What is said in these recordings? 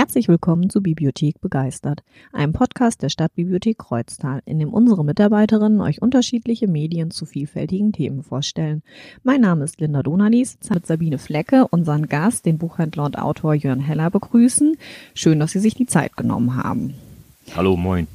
Herzlich willkommen zu Bibliothek begeistert, einem Podcast der Stadtbibliothek Kreuztal, in dem unsere Mitarbeiterinnen euch unterschiedliche Medien zu vielfältigen Themen vorstellen. Mein Name ist Linda Donalis, mit Sabine Flecke, unseren Gast, den Buchhändler und Autor Jörn Heller begrüßen. Schön, dass Sie sich die Zeit genommen haben. Hallo, moin.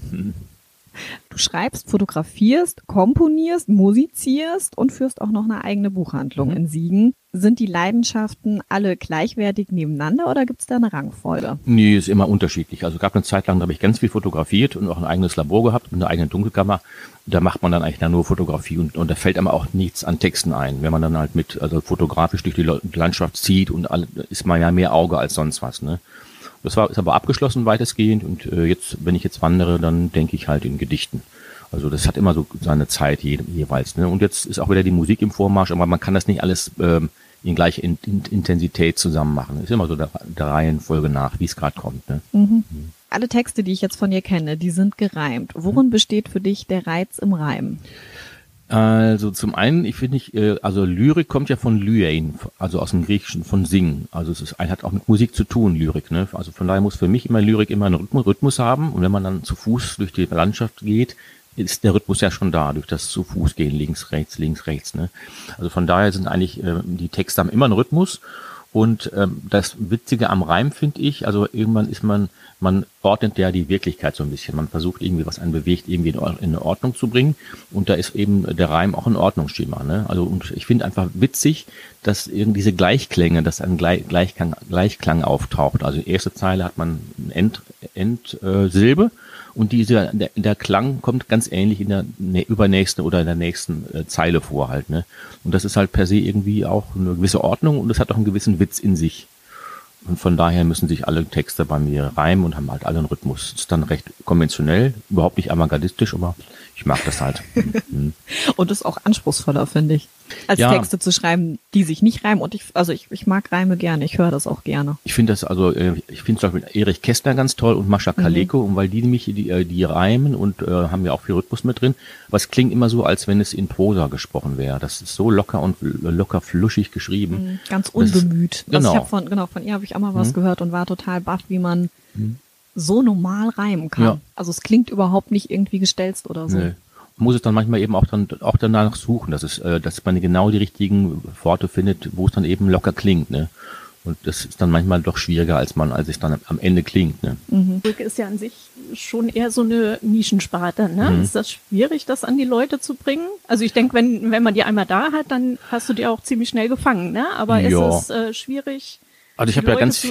Du schreibst, fotografierst, komponierst, musizierst und führst auch noch eine eigene Buchhandlung in Siegen. Sind die Leidenschaften alle gleichwertig nebeneinander oder gibt es da eine Rangfolge? Nee, ist immer unterschiedlich. Also gab eine Zeit lang, da habe ich ganz viel fotografiert und auch ein eigenes Labor gehabt mit einer eigenen Dunkelkammer. Da macht man dann eigentlich nur Fotografie und, und da fällt einem auch nichts an Texten ein. Wenn man dann halt mit, also fotografisch durch die Landschaft zieht und alle, ist man ja mehr Auge als sonst was. Ne? Das war, ist aber abgeschlossen weitestgehend und äh, jetzt, wenn ich jetzt wandere, dann denke ich halt in Gedichten. Also das hat immer so seine Zeit je, jeweils. Ne? Und jetzt ist auch wieder die Musik im Vormarsch, aber man kann das nicht alles ähm, in gleicher in, in, Intensität zusammen machen. Ist immer so der, der Reihenfolge nach, wie es gerade kommt. Ne? Mhm. Mhm. Alle Texte, die ich jetzt von dir kenne, die sind gereimt. Worin mhm. besteht für dich der Reiz im Reim? Also zum einen, ich finde ich, äh, also Lyrik kommt ja von Lyein, also aus dem Griechischen von Singen. Also es ist, hat auch mit Musik zu tun, Lyrik. Ne? Also von daher muss für mich immer Lyrik immer einen Rhythmus haben. Und wenn man dann zu Fuß durch die Landschaft geht, ist der Rhythmus ja schon da, durch das zu Fuß gehen, links, rechts, links, rechts. Ne? Also von daher sind eigentlich, äh, die Texte haben immer einen Rhythmus und ähm, das Witzige am Reim finde ich, also irgendwann ist man, man ordnet ja die Wirklichkeit so ein bisschen. Man versucht irgendwie, was einen bewegt, irgendwie in eine Ordnung zu bringen. Und da ist eben der Reim auch ein Ordnungsschema. Ne? Also und ich finde einfach witzig, dass irgendwie diese Gleichklänge, dass ein Gleichklang, Gleichklang auftaucht. Also erste Zeile hat man End, Endsilbe. Äh, und dieser, der, der Klang kommt ganz ähnlich in der ne, übernächsten oder in der nächsten äh, Zeile vor halt, ne? Und das ist halt per se irgendwie auch eine gewisse Ordnung und es hat auch einen gewissen Witz in sich. Und von daher müssen sich alle Texte bei mir reimen und haben halt alle einen Rhythmus. Das ist dann recht konventionell, überhaupt nicht avantgardistisch, aber ich mag das halt. Mhm. und ist auch anspruchsvoller, finde ich, als ja. Texte zu schreiben, die sich nicht reimen. Und ich, also ich, ich mag Reime gerne, ich höre das auch gerne. Ich finde das also, äh, ich finde zum Beispiel Erich Kästner ganz toll und Mascha Kaleko, mhm. und weil die nämlich die, äh, die reimen und äh, haben ja auch viel Rhythmus mit drin. Aber es klingt immer so, als wenn es in Prosa gesprochen wäre. Das ist so locker und locker fluschig geschrieben. Mhm, ganz unbemüht. Ist, genau. Also ich hab von, genau, von ihr habe ich auch mal was mhm. gehört und war total baff, wie man mhm so normal reimen kann. Ja. Also es klingt überhaupt nicht irgendwie gestelzt oder so. Nee. Muss es dann manchmal eben auch dann auch danach suchen, dass es, äh, dass man genau die richtigen Worte findet, wo es dann eben locker klingt, ne? Und das ist dann manchmal doch schwieriger, als man, als es dann am Ende klingt. Ne? Mhm. ist ja an sich schon eher so eine Nischensparte. Ne? Mhm. Ist das schwierig, das an die Leute zu bringen? Also ich denke, wenn, wenn man die einmal da hat, dann hast du die auch ziemlich schnell gefangen. Ne? Aber ja. ist es äh, schwierig, also ich habe ja ganz,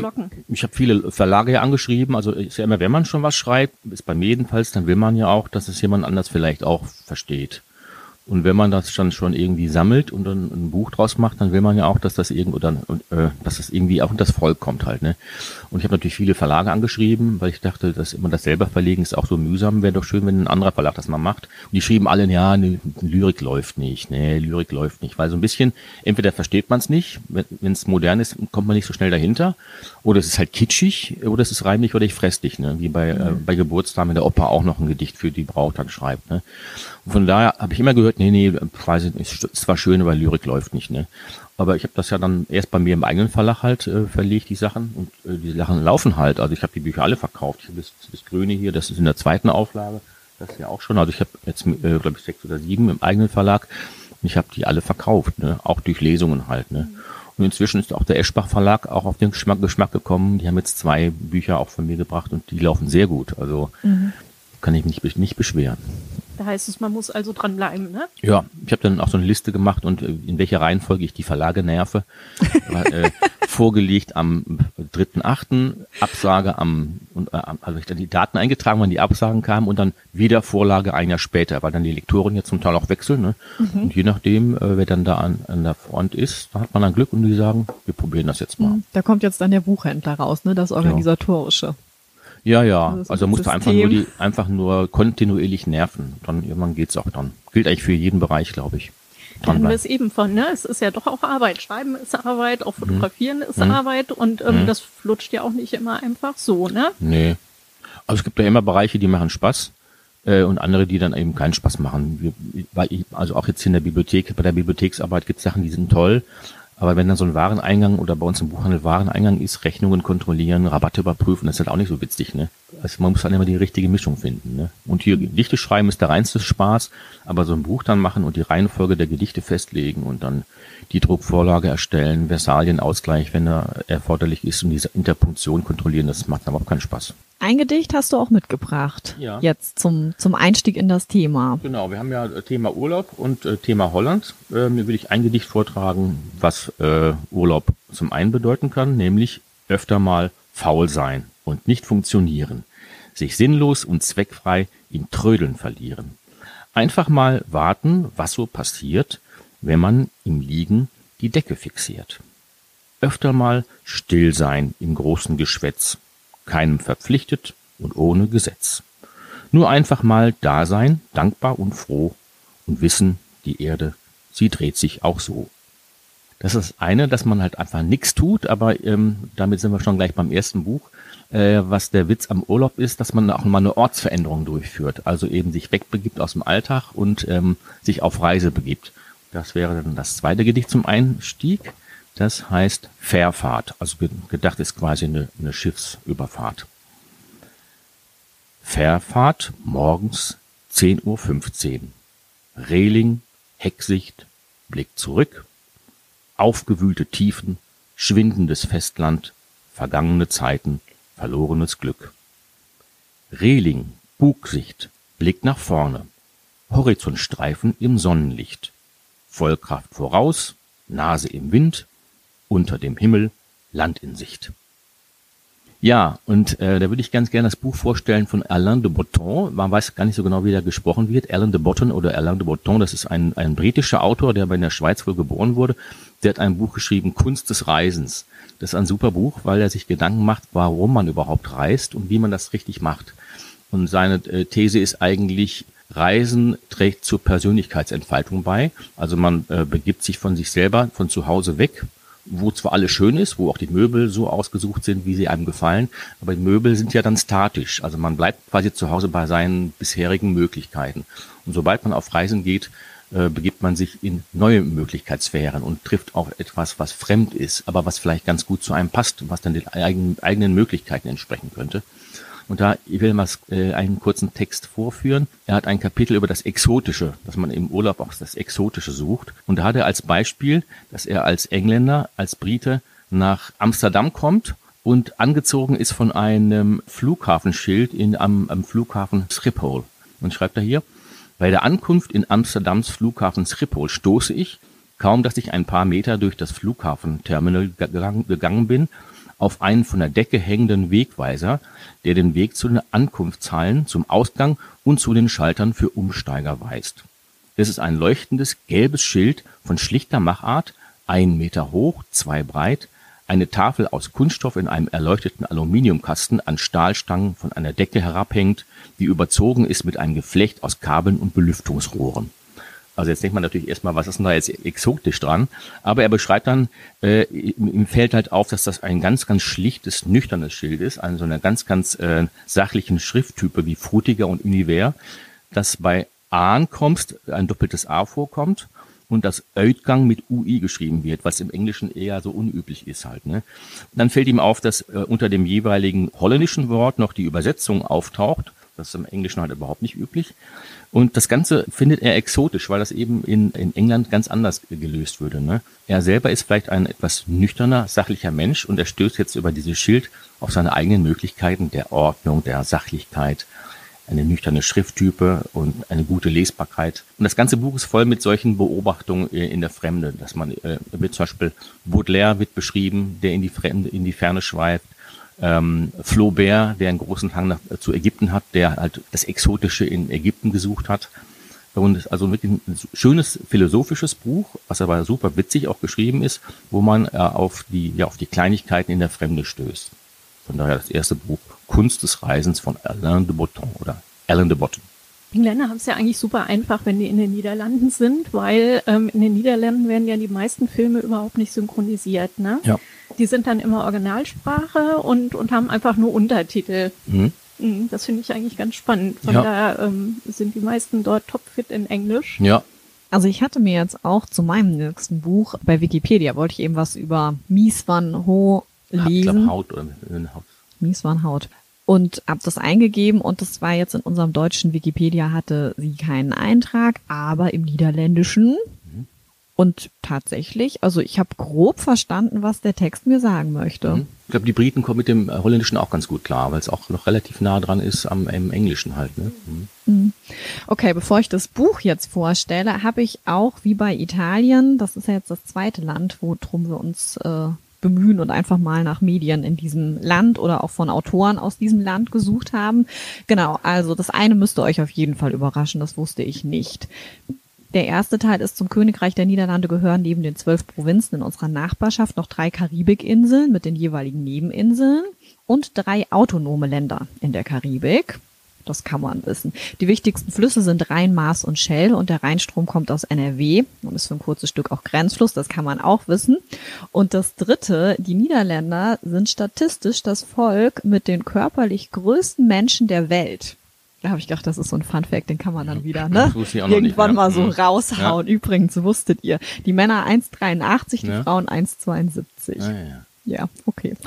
ich habe viele Verlage ja angeschrieben. Also ist ja immer, wenn man schon was schreibt, ist bei mir jedenfalls, dann will man ja auch, dass es jemand anders vielleicht auch versteht. Und wenn man das dann schon irgendwie sammelt und dann ein Buch draus macht, dann will man ja auch, dass das irgendwo dann, äh, dass das irgendwie auch in das Volk kommt halt, ne? Und ich habe natürlich viele Verlage angeschrieben, weil ich dachte, dass immer das selber verlegen ist auch so mühsam, wäre doch schön, wenn ein anderer Verlag das mal macht. Und die schrieben alle, ja, ne, Lyrik läuft nicht, ne, Lyrik läuft nicht, weil so ein bisschen, entweder versteht man es nicht, wenn es modern ist, kommt man nicht so schnell dahinter, oder es ist halt kitschig, oder es ist reimlich oder ich fress dich, ne? Wie bei, äh, bei Geburtstagen, wenn der Opa auch noch ein Gedicht für die Braut dann schreibt, ne? Von daher habe ich immer gehört, nee, nee, nicht, ist zwar schön, aber Lyrik läuft nicht, ne? Aber ich habe das ja dann erst bei mir im eigenen Verlag halt äh, verlegt, die Sachen. Und äh, die Sachen laufen halt. Also ich habe die Bücher alle verkauft. Ich habe das, das Grüne hier, das ist in der zweiten Auflage. Das ist ja auch schon. Also ich habe jetzt, äh, glaube ich, sechs oder sieben im eigenen Verlag. Und ich habe die alle verkauft, ne? Auch durch Lesungen halt, ne? Und inzwischen ist auch der Eschbach Verlag auch auf den Geschmack, Geschmack gekommen. Die haben jetzt zwei Bücher auch von mir gebracht und die laufen sehr gut. Also mhm. kann ich mich nicht, nicht beschweren. Da heißt es, man muss also dranbleiben, ne? Ja, ich habe dann auch so eine Liste gemacht und äh, in welcher Reihenfolge ich die Verlage nerve. äh, vorgelegt am 3.8., Absage am, äh, also ich dann die Daten eingetragen, wann die Absagen kamen und dann wieder Vorlage ein Jahr später, weil dann die Lektoren ja zum Teil auch wechseln. Ne? Mhm. Und je nachdem, äh, wer dann da an, an der Front ist, da hat man dann Glück und die sagen, wir probieren das jetzt mal. Mhm. Da kommt jetzt dann der Buchhändler raus, ne? Das Organisatorische. Ja. Ja. Also, also musst du einfach nur die, einfach nur kontinuierlich nerven. Dann irgendwann geht's auch dann. Gilt eigentlich für jeden Bereich, glaube ich. Da haben wir es eben von, ne? Es ist ja doch auch Arbeit. Schreiben ist Arbeit, auch mhm. fotografieren mhm. ist mhm. Arbeit und ähm, mhm. das flutscht ja auch nicht immer einfach so, ne? Nee. Also es gibt ja immer Bereiche, die machen Spaß äh, und andere, die dann eben keinen Spaß machen. Wir, also auch jetzt in der Bibliothek, bei der Bibliotheksarbeit gibt es Sachen, die sind toll, Aber wenn dann so ein Wareneingang oder bei uns im Buchhandel Wareneingang ist, Rechnungen kontrollieren, Rabatte überprüfen, das ist halt auch nicht so witzig, ne? Also man muss dann immer die richtige Mischung finden, ne? Und hier Gedichte schreiben ist der reinste Spaß, aber so ein Buch dann machen und die Reihenfolge der Gedichte festlegen und dann die Druckvorlage erstellen, Versalienausgleich, wenn er erforderlich ist und diese Interpunktion kontrollieren, das macht dann überhaupt keinen Spaß. Ein Gedicht hast du auch mitgebracht. Ja. Jetzt zum, zum Einstieg in das Thema. Genau, wir haben ja äh, Thema Urlaub und äh, Thema Holland. Äh, mir will ich ein Gedicht vortragen, was äh, Urlaub zum einen bedeuten kann, nämlich öfter mal faul sein und nicht funktionieren, sich sinnlos und zweckfrei in Trödeln verlieren. Einfach mal warten, was so passiert, wenn man im Liegen die Decke fixiert. Öfter mal still sein im großen Geschwätz, keinem verpflichtet und ohne Gesetz. Nur einfach mal da sein, dankbar und froh und wissen, die Erde, sie dreht sich auch so. Das ist eine, dass man halt einfach nichts tut, aber ähm, damit sind wir schon gleich beim ersten Buch. Äh, was der Witz am Urlaub ist, dass man auch mal eine Ortsveränderung durchführt, also eben sich wegbegibt aus dem Alltag und ähm, sich auf Reise begibt. Das wäre dann das zweite Gedicht zum Einstieg. Das heißt Fährfahrt. Also gedacht ist quasi eine, eine Schiffsüberfahrt. Fährfahrt morgens 10.15 Uhr. Reling, Hecksicht, Blick zurück. Aufgewühlte Tiefen, schwindendes Festland, vergangene Zeiten, verlorenes Glück. Reling, Bugsicht, Blick nach vorne. Horizontstreifen im Sonnenlicht. Vollkraft voraus, Nase im Wind, unter dem Himmel, Land in Sicht. Ja, und äh, da würde ich ganz gerne das Buch vorstellen von Alain de Botton. Man weiß gar nicht so genau, wie der gesprochen wird. Alain de Botton oder Alain de Botton, das ist ein, ein britischer Autor, der aber in der Schweiz wohl geboren wurde. Der hat ein Buch geschrieben, Kunst des Reisens. Das ist ein super Buch, weil er sich Gedanken macht, warum man überhaupt reist und wie man das richtig macht. Und seine äh, These ist eigentlich, Reisen trägt zur Persönlichkeitsentfaltung bei. Also man äh, begibt sich von sich selber, von zu Hause weg, wo zwar alles schön ist, wo auch die Möbel so ausgesucht sind, wie sie einem gefallen, aber die Möbel sind ja dann statisch. Also man bleibt quasi zu Hause bei seinen bisherigen Möglichkeiten. Und sobald man auf Reisen geht, äh, begibt man sich in neue Möglichkeitssphären und trifft auch etwas, was fremd ist, aber was vielleicht ganz gut zu einem passt, was dann den eigenen Möglichkeiten entsprechen könnte. Und da, ich will mal äh, einen kurzen Text vorführen. Er hat ein Kapitel über das Exotische, dass man im Urlaub auch das Exotische sucht. Und da hat er als Beispiel, dass er als Engländer, als Brite nach Amsterdam kommt und angezogen ist von einem Flughafenschild in, am, am Flughafen Schiphol. Und schreibt er hier, bei der Ankunft in Amsterdams Flughafen Schiphol stoße ich, kaum dass ich ein paar Meter durch das Flughafenterminal gegangen bin, auf einen von der Decke hängenden Wegweiser, der den Weg zu den Ankunftshallen, zum Ausgang und zu den Schaltern für Umsteiger weist. Es ist ein leuchtendes gelbes Schild von schlichter Machart, ein Meter hoch, zwei breit, eine Tafel aus Kunststoff in einem erleuchteten Aluminiumkasten an Stahlstangen von einer Decke herabhängt, die überzogen ist mit einem Geflecht aus Kabeln und Belüftungsrohren. Also jetzt denkt man natürlich erstmal, was ist denn da jetzt exotisch dran? Aber er beschreibt dann, äh, ihm fällt halt auf, dass das ein ganz, ganz schlichtes, nüchternes Schild ist, an so einer ganz, ganz äh, sachlichen Schrifttype wie Frutiger und Univers, dass bei Ankommst ein doppeltes A vorkommt und das Outgang mit UI geschrieben wird, was im Englischen eher so unüblich ist halt. Ne? Dann fällt ihm auf, dass äh, unter dem jeweiligen holländischen Wort noch die Übersetzung auftaucht. Das ist im Englischen halt überhaupt nicht üblich. Und das Ganze findet er exotisch, weil das eben in, in England ganz anders gelöst würde. Ne? Er selber ist vielleicht ein etwas nüchterner, sachlicher Mensch und er stößt jetzt über dieses Schild auf seine eigenen Möglichkeiten der Ordnung, der Sachlichkeit, eine nüchterne Schrifttype und eine gute Lesbarkeit. Und das ganze Buch ist voll mit solchen Beobachtungen in der Fremde, dass man äh, wird zum Beispiel Baudelaire wird beschrieben, der in die Fremde, in die Ferne schweift ähm, Flaubert, der einen großen Hang nach, äh, zu Ägypten hat, der halt das Exotische in Ägypten gesucht hat. Und also wirklich ein schönes philosophisches Buch, was aber super witzig auch geschrieben ist, wo man äh, auf die, ja, auf die Kleinigkeiten in der Fremde stößt. Von daher das erste Buch Kunst des Reisens von Alain de Botton oder Alain de Botton. Engländer haben es ja eigentlich super einfach, wenn die in den Niederlanden sind, weil ähm, in den Niederlanden werden ja die meisten Filme überhaupt nicht synchronisiert. Ne? Ja. Die sind dann immer Originalsprache und, und haben einfach nur Untertitel. Mhm. mhm das finde ich eigentlich ganz spannend. Von ja. daher ähm, sind die meisten dort topfit in Englisch. Ja. Also ich hatte mir jetzt auch zu meinem nächsten Buch bei Wikipedia wollte ich eben was über Mies van Ho lesen. Ich glaub, Haut oder Haut. Mies van Haut und habe das eingegeben und das war jetzt in unserem deutschen Wikipedia hatte sie keinen Eintrag, aber im niederländischen mhm. und tatsächlich, also ich habe grob verstanden, was der Text mir sagen möchte. Mhm. Ich glaube, die Briten kommen mit dem Holländischen auch ganz gut klar, weil es auch noch relativ nah dran ist am im Englischen halt. Ne? Mhm. Okay, bevor ich das Buch jetzt vorstelle, habe ich auch wie bei Italien, das ist ja jetzt das zweite Land, worum wir uns äh, bemühen und einfach mal nach Medien in diesem Land oder auch von Autoren aus diesem Land gesucht haben. Genau, also das eine müsste euch auf jeden Fall überraschen, das wusste ich nicht. Der erste Teil ist zum Königreich der Niederlande gehören neben den zwölf Provinzen in unserer Nachbarschaft noch drei Karibikinseln mit den jeweiligen Nebeninseln und drei autonome Länder in der Karibik. Das kann man wissen. Die wichtigsten Flüsse sind Rhein, Maas und Schell und der Rheinstrom kommt aus NRW und ist für ein kurzes Stück auch Grenzfluss. Das kann man auch wissen. Und das dritte, die Niederländer sind statistisch das Volk mit den körperlich größten Menschen der Welt. Da habe ich gedacht, das ist so ein Fun Fact, den kann man dann wieder ne? irgendwann mal so mhm. raushauen. Ja. Übrigens, wusstet ihr, die Männer 1,83, die ja. Frauen 1,72. Ah, ja. ja, okay.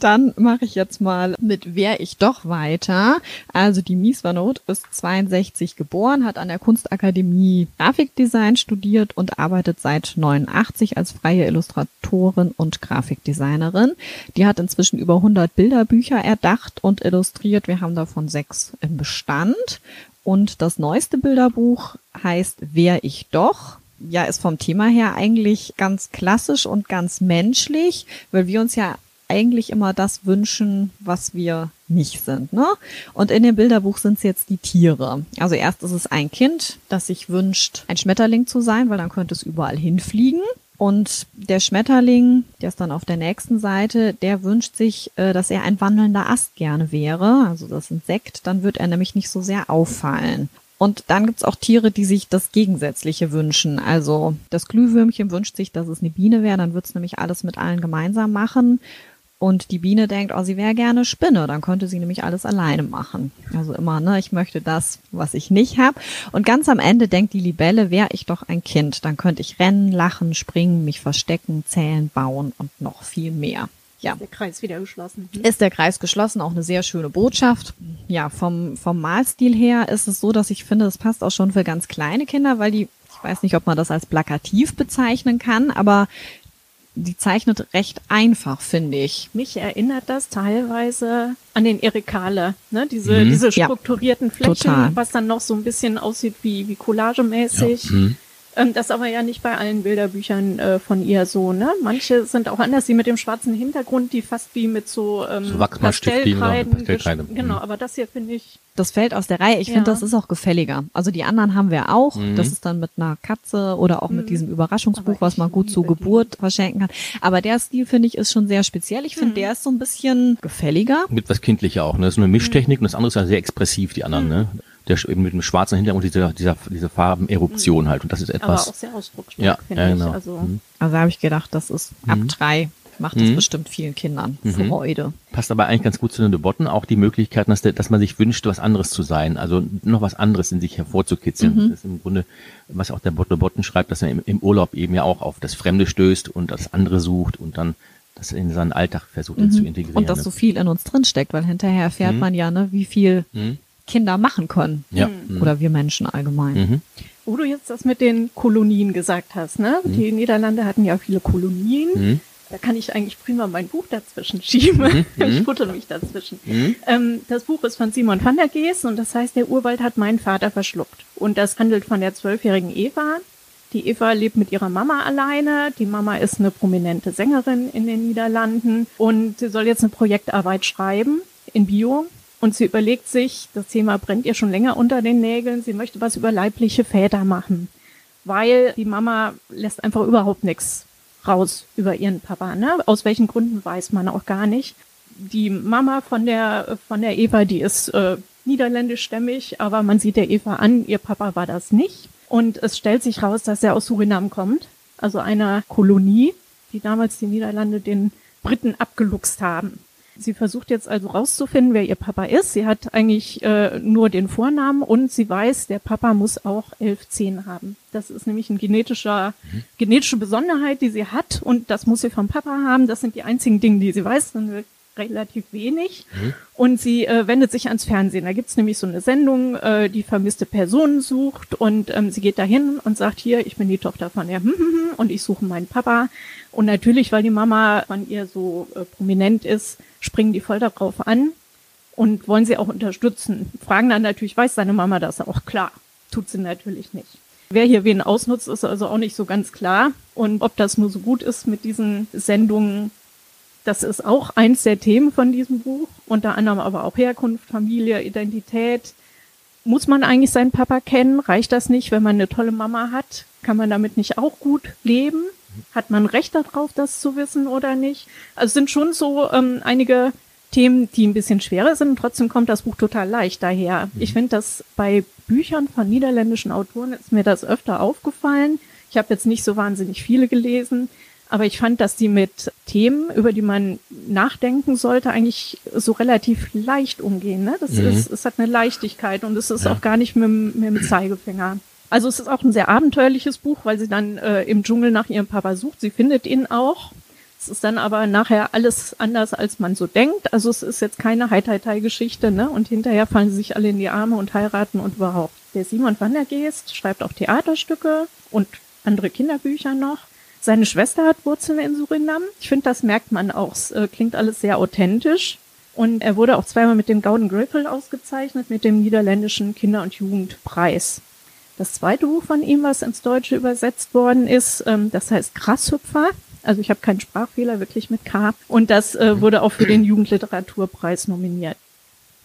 Dann mache ich jetzt mal mit Wer ich doch weiter. Also die Mies Vanot ist 62 geboren, hat an der Kunstakademie Grafikdesign studiert und arbeitet seit 89 als freie Illustratorin und Grafikdesignerin. Die hat inzwischen über 100 Bilderbücher erdacht und illustriert. Wir haben davon sechs im Bestand. Und das neueste Bilderbuch heißt Wer ich doch ja, ist vom Thema her eigentlich ganz klassisch und ganz menschlich, weil wir uns ja eigentlich immer das wünschen, was wir nicht sind. Ne? Und in dem Bilderbuch sind es jetzt die Tiere. Also erst ist es ein Kind, das sich wünscht, ein Schmetterling zu sein, weil dann könnte es überall hinfliegen. Und der Schmetterling, der ist dann auf der nächsten Seite, der wünscht sich, äh, dass er ein wandelnder Ast gerne wäre, also das Insekt, dann wird er nämlich nicht so sehr auffallen. Und dann gibt's auch Tiere, die sich das Gegensätzliche wünschen. Also das Glühwürmchen wünscht sich, dass es eine Biene wäre, dann wird's nämlich alles mit allen gemeinsam machen. Und die Biene denkt, oh, sie wäre gerne Spinne, dann könnte sie nämlich alles alleine machen. Also immer, ne, ich möchte das, was ich nicht habe. Und ganz am Ende denkt die Libelle, wäre ich doch ein Kind, dann könnte ich rennen, lachen, springen, mich verstecken, zählen, bauen und noch viel mehr. Ja. Ist der Kreis wieder geschlossen. Hm? Ist der Kreis geschlossen, auch eine sehr schöne Botschaft. Ja, vom, vom Malstil her ist es so, dass ich finde, es passt auch schon für ganz kleine Kinder, weil die ich weiß nicht, ob man das als plakativ bezeichnen kann, aber die zeichnet recht einfach, finde ich. Mich erinnert das teilweise an den Erikale, ne? Diese, mhm. diese strukturierten ja, Flächen, total. was dann noch so ein bisschen aussieht wie, wie collagemäßig. Ja. Mhm. Ähm, das aber ja nicht bei allen Bilderbüchern äh, von ihr so, ne? Manche sind auch anders, die mit dem schwarzen Hintergrund, die fast wie mit so, ähm, so Pastellkreiden. Pastellkreide. Genau, aber das hier finde ich. Das fällt aus der Reihe. Ich ja. finde, das ist auch gefälliger. Also die anderen haben wir auch. Mhm. Das ist dann mit einer Katze oder auch mhm. mit diesem Überraschungsbuch, was man gut zur Geburt verschenken kann. Aber der Stil, finde ich, ist schon sehr speziell. Ich finde, mhm. der ist so ein bisschen gefälliger. Mit was kindlicher auch, ne? Das ist eine Mischtechnik und das andere ist ja sehr expressiv, die anderen, mhm. ne? Der eben mit dem schwarzen Hintergrund dieser, dieser, diese Farbeneruption halt. Und das ist etwas. Aber auch sehr ausdrucksstark, ja, finde ja, genau. ich. Also, mhm. also habe ich gedacht, das ist ab mhm. drei macht das mhm. bestimmt vielen Kindern mhm. Freude. Passt aber eigentlich ganz gut zu den Debatten auch die Möglichkeit, dass, der, dass man sich wünscht, was anderes zu sein, also noch was anderes in sich hervorzukitzeln. Mhm. Das ist im Grunde, was auch der Botten schreibt, dass er im, im, Urlaub eben ja auch auf das Fremde stößt und das andere sucht und dann das in seinen Alltag versucht mhm. zu integrieren. Und dass ne? so viel in uns drinsteckt, weil hinterher erfährt mhm. man ja, ne, wie viel mhm. Kinder machen können. Ja. Mhm. Oder wir Menschen allgemein. Mhm. Wo du jetzt das mit den Kolonien gesagt hast, ne? Mhm. Die Niederlande hatten ja viele Kolonien. Mhm. Da kann ich eigentlich prima mein Buch dazwischen schieben. Mhm. ich futter mich dazwischen. Mhm. Ähm, das Buch ist von Simon van der Gees und das heißt, der Urwald hat meinen Vater verschluckt. Und das handelt von der zwölfjährigen Eva. Die Eva lebt mit ihrer Mama alleine. Die Mama ist eine prominente Sängerin in den Niederlanden und sie soll jetzt eine Projektarbeit schreiben in Bio und sie überlegt sich, das Thema brennt ihr schon länger unter den Nägeln, sie möchte was über leibliche Väter machen, weil die Mama lässt einfach überhaupt nichts raus über ihren Papa. Ne? Aus welchen Gründen weiß man auch gar nicht. Die Mama von der von der Eva, die ist äh, niederländischstämmig, aber man sieht der Eva an, ihr Papa war das nicht. Und es stellt sich raus, dass er aus Surinam kommt, also einer Kolonie, die damals die Niederlande den Briten abgeluchst haben Sie versucht jetzt also rauszufinden, wer ihr Papa ist. Sie hat eigentlich äh, nur den Vornamen und sie weiß, der Papa muss auch elf Zehen haben. Das ist nämlich eine genetischer, mhm. genetische Besonderheit, die sie hat und das muss sie vom Papa haben. Das sind die einzigen Dinge, die sie weiß. Dann relativ wenig. Mhm. Und sie äh, wendet sich ans Fernsehen. Da gibt's nämlich so eine Sendung, äh, die vermisste Personen sucht und ähm, sie geht dahin und sagt, hier, ich bin die Tochter von der hm, hm, hm, und ich suche meinen Papa. Und natürlich, weil die Mama von ihr so äh, prominent ist, springen die voll darauf an und wollen sie auch unterstützen. Fragen dann natürlich, weiß seine Mama das auch? Klar, tut sie natürlich nicht. Wer hier wen ausnutzt, ist also auch nicht so ganz klar. Und ob das nur so gut ist mit diesen Sendungen, das ist auch eins der Themen von diesem Buch, unter anderem aber auch Herkunft, Familie, Identität. Muss man eigentlich seinen Papa kennen? Reicht das nicht, wenn man eine tolle Mama hat? Kann man damit nicht auch gut leben? Hat man Recht darauf, das zu wissen oder nicht? Also es sind schon so ähm, einige Themen, die ein bisschen schwerer sind. Trotzdem kommt das Buch total leicht daher. Mhm. Ich finde, dass bei Büchern von niederländischen Autoren ist mir das öfter aufgefallen. Ich habe jetzt nicht so wahnsinnig viele gelesen, aber ich fand, dass die mit Themen, über die man nachdenken sollte, eigentlich so relativ leicht umgehen. Ne? Das mhm. ist, es hat eine Leichtigkeit und es ist ja. auch gar nicht mit, mit dem Zeigefinger. Also es ist auch ein sehr abenteuerliches Buch, weil sie dann äh, im Dschungel nach ihrem Papa sucht. Sie findet ihn auch. Es ist dann aber nachher alles anders, als man so denkt. Also es ist jetzt keine Heitertei-Geschichte, ne? Und hinterher fallen sie sich alle in die Arme und heiraten und überhaupt. Der Simon van der Geest schreibt auch Theaterstücke und andere Kinderbücher noch. Seine Schwester hat Wurzeln in Surinam. Ich finde, das merkt man auch. Es äh, klingt alles sehr authentisch. Und er wurde auch zweimal mit dem Golden Griffel ausgezeichnet, mit dem niederländischen Kinder- und Jugendpreis. Das zweite Buch von ihm, was ins Deutsche übersetzt worden ist, ähm, das heißt Grashüpfer. Also ich habe keinen Sprachfehler, wirklich mit K. Und das äh, wurde auch für den Jugendliteraturpreis nominiert.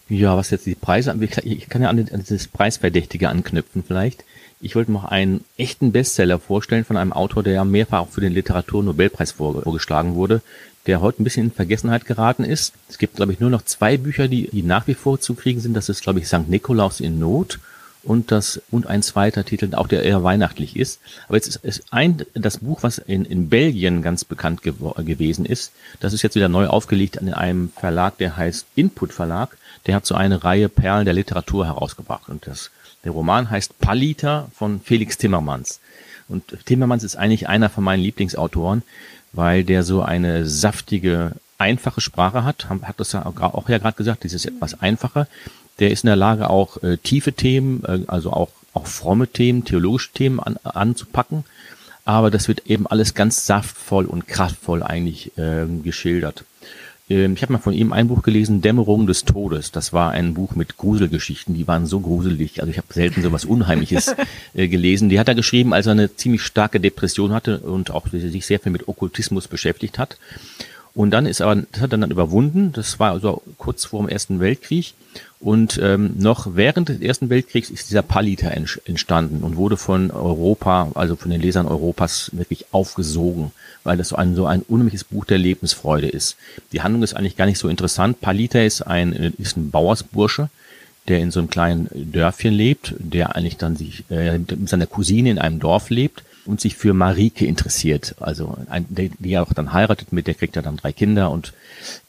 Ja, was jetzt die Preise angeht, ich kann ja an dieses Preisverdächtige anknüpfen vielleicht. Ich wollte noch einen echten Bestseller vorstellen von einem Autor, der ja mehrfach auch für den Literaturnobelpreis vorgeschlagen wurde, der heute ein bisschen in Vergessenheit geraten ist. Es gibt, glaube ich, nur noch zwei Bücher, die, die nach wie vor zu kriegen sind. Das ist, glaube ich, St. Nikolaus in Not und das und ein zweiter Titel, auch der eher weihnachtlich ist. Aber jetzt ist, ist ein das Buch, was in, in Belgien ganz bekannt gew gewesen ist. Das ist jetzt wieder neu aufgelegt an einem Verlag, der heißt Input Verlag. Der hat so eine Reihe Perlen der Literatur herausgebracht und das der Roman heißt Palita von Felix Timmermans. Und Timmermans ist eigentlich einer von meinen Lieblingsautoren, weil der so eine saftige, einfache Sprache hat. Hat das ja auch ja gerade gesagt, dieses etwas einfacher. Der ist in der Lage, auch äh, tiefe Themen, äh, also auch, auch fromme Themen, theologische Themen an, anzupacken. Aber das wird eben alles ganz saftvoll und kraftvoll eigentlich äh, geschildert. Ähm, ich habe mal von ihm ein Buch gelesen, Dämmerung des Todes. Das war ein Buch mit Gruselgeschichten, die waren so gruselig. Also ich habe selten so was Unheimliches äh, gelesen. Die hat er geschrieben, als er eine ziemlich starke Depression hatte und auch sich sehr viel mit Okkultismus beschäftigt hat. Und dann ist aber, das hat er dann überwunden. Das war also kurz vor dem Ersten Weltkrieg. Und ähm, noch während des Ersten Weltkriegs ist dieser Paliter entstanden und wurde von Europa, also von den Lesern Europas wirklich aufgesogen, weil das so ein, so ein unheimliches Buch der Lebensfreude ist. Die Handlung ist eigentlich gar nicht so interessant. Paliter ist ein, ist ein Bauersbursche, der in so einem kleinen Dörfchen lebt, der eigentlich dann sich äh, mit seiner Cousine in einem Dorf lebt und sich für Marike interessiert. Also ein, die, die auch dann heiratet mit, der kriegt ja dann drei Kinder und